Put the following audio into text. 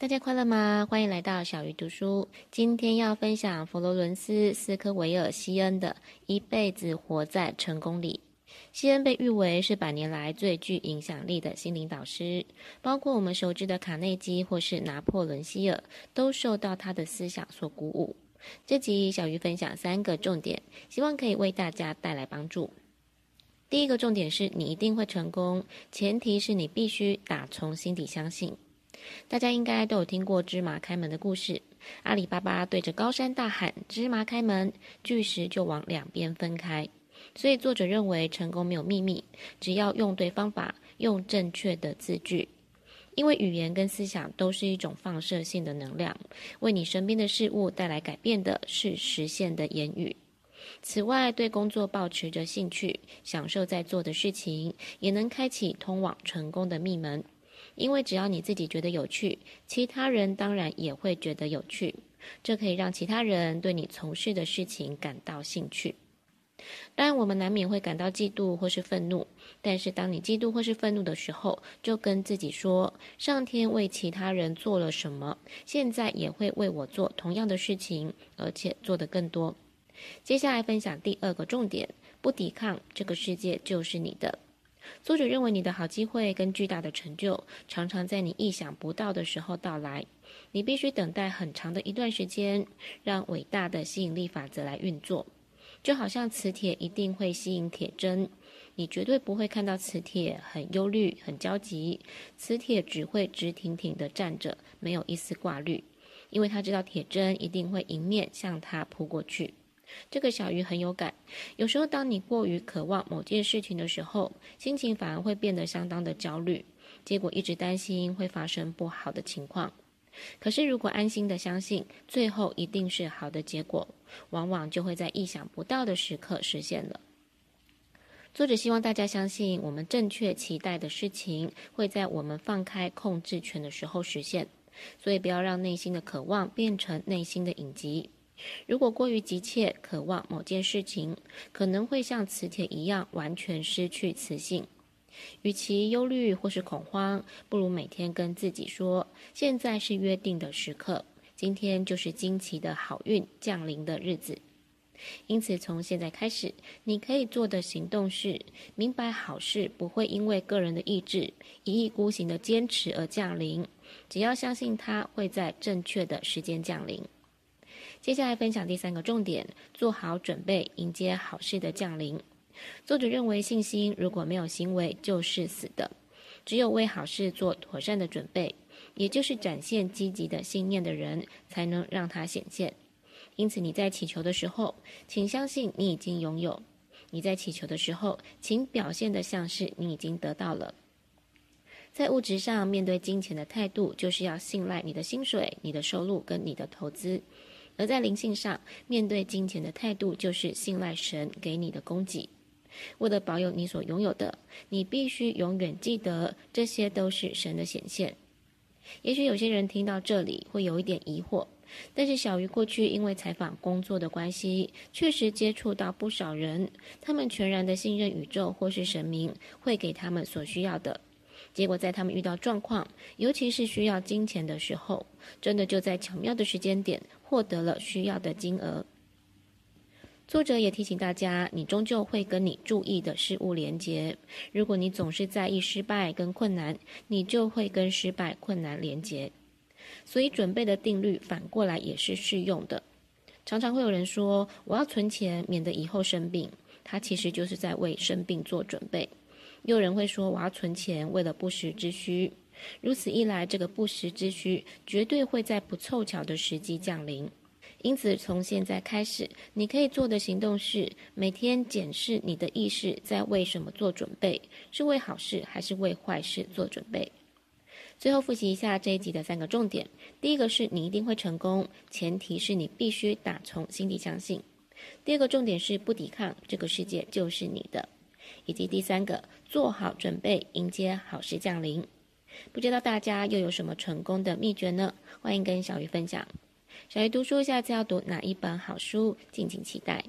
大家快乐吗？欢迎来到小鱼读书。今天要分享佛罗伦斯·斯科维尔·西恩的《一辈子活在成功里》。西恩被誉为是百年来最具影响力的心灵导师，包括我们熟知的卡内基或是拿破仑希尔，都受到他的思想所鼓舞。这集小鱼分享三个重点，希望可以为大家带来帮助。第一个重点是你一定会成功，前提是你必须打从心底相信。大家应该都有听过芝麻开门的故事。阿里巴巴对着高山大喊：“芝麻开门！”巨石就往两边分开。所以作者认为，成功没有秘密，只要用对方法，用正确的字句。因为语言跟思想都是一种放射性的能量，为你身边的事物带来改变的是实现的言语。此外，对工作保持着兴趣，享受在做的事情，也能开启通往成功的密门。因为只要你自己觉得有趣，其他人当然也会觉得有趣，这可以让其他人对你从事的事情感到兴趣。当然，我们难免会感到嫉妒或是愤怒，但是当你嫉妒或是愤怒的时候，就跟自己说：上天为其他人做了什么，现在也会为我做同样的事情，而且做得更多。接下来分享第二个重点：不抵抗，这个世界就是你的。作者认为，你的好机会跟巨大的成就，常常在你意想不到的时候到来。你必须等待很长的一段时间，让伟大的吸引力法则来运作。就好像磁铁一定会吸引铁针，你绝对不会看到磁铁很忧虑、很焦急。磁铁只会直挺挺地站着，没有一丝挂虑，因为他知道铁针一定会迎面向他扑过去。这个小鱼很有感。有时候，当你过于渴望某件事情的时候，心情反而会变得相当的焦虑，结果一直担心会发生不好的情况。可是，如果安心的相信最后一定是好的结果，往往就会在意想不到的时刻实现了。作者希望大家相信，我们正确期待的事情会在我们放开控制权的时候实现，所以不要让内心的渴望变成内心的隐疾。如果过于急切渴望某件事情，可能会像磁铁一样完全失去磁性。与其忧虑或是恐慌，不如每天跟自己说：“现在是约定的时刻，今天就是惊奇的好运降临的日子。”因此，从现在开始，你可以做的行动是：明白好事不会因为个人的意志、一意孤行的坚持而降临，只要相信它会在正确的时间降临。接下来分享第三个重点：做好准备迎接好事的降临。作者认为，信心如果没有行为就是死的，只有为好事做妥善的准备，也就是展现积极的信念的人，才能让它显现。因此，你在祈求的时候，请相信你已经拥有；你在祈求的时候，请表现得像是你已经得到了。在物质上，面对金钱的态度，就是要信赖你的薪水、你的收入跟你的投资。而在灵性上，面对金钱的态度就是信赖神给你的供给。为了保有你所拥有的，你必须永远记得，这些都是神的显现。也许有些人听到这里会有一点疑惑，但是小鱼过去因为采访工作的关系，确实接触到不少人，他们全然的信任宇宙或是神明会给他们所需要的。结果在他们遇到状况，尤其是需要金钱的时候，真的就在巧妙的时间点获得了需要的金额。作者也提醒大家，你终究会跟你注意的事物连结。如果你总是在意失败跟困难，你就会跟失败、困难连结。所以准备的定律反过来也是适用的。常常会有人说：“我要存钱，免得以后生病。”他其实就是在为生病做准备。又有人会说：“我要存钱，为了不时之需。”如此一来，这个不时之需绝对会在不凑巧的时机降临。因此，从现在开始，你可以做的行动是每天检视你的意识在为什么做准备，是为好事还是为坏事做准备。最后复习一下这一集的三个重点：第一个是你一定会成功，前提是你必须打从心底相信；第二个重点是不抵抗，这个世界就是你的。以及第三个，做好准备迎接好事降临。不知道大家又有什么成功的秘诀呢？欢迎跟小鱼分享。小鱼读书下次要读哪一本好书？敬请期待。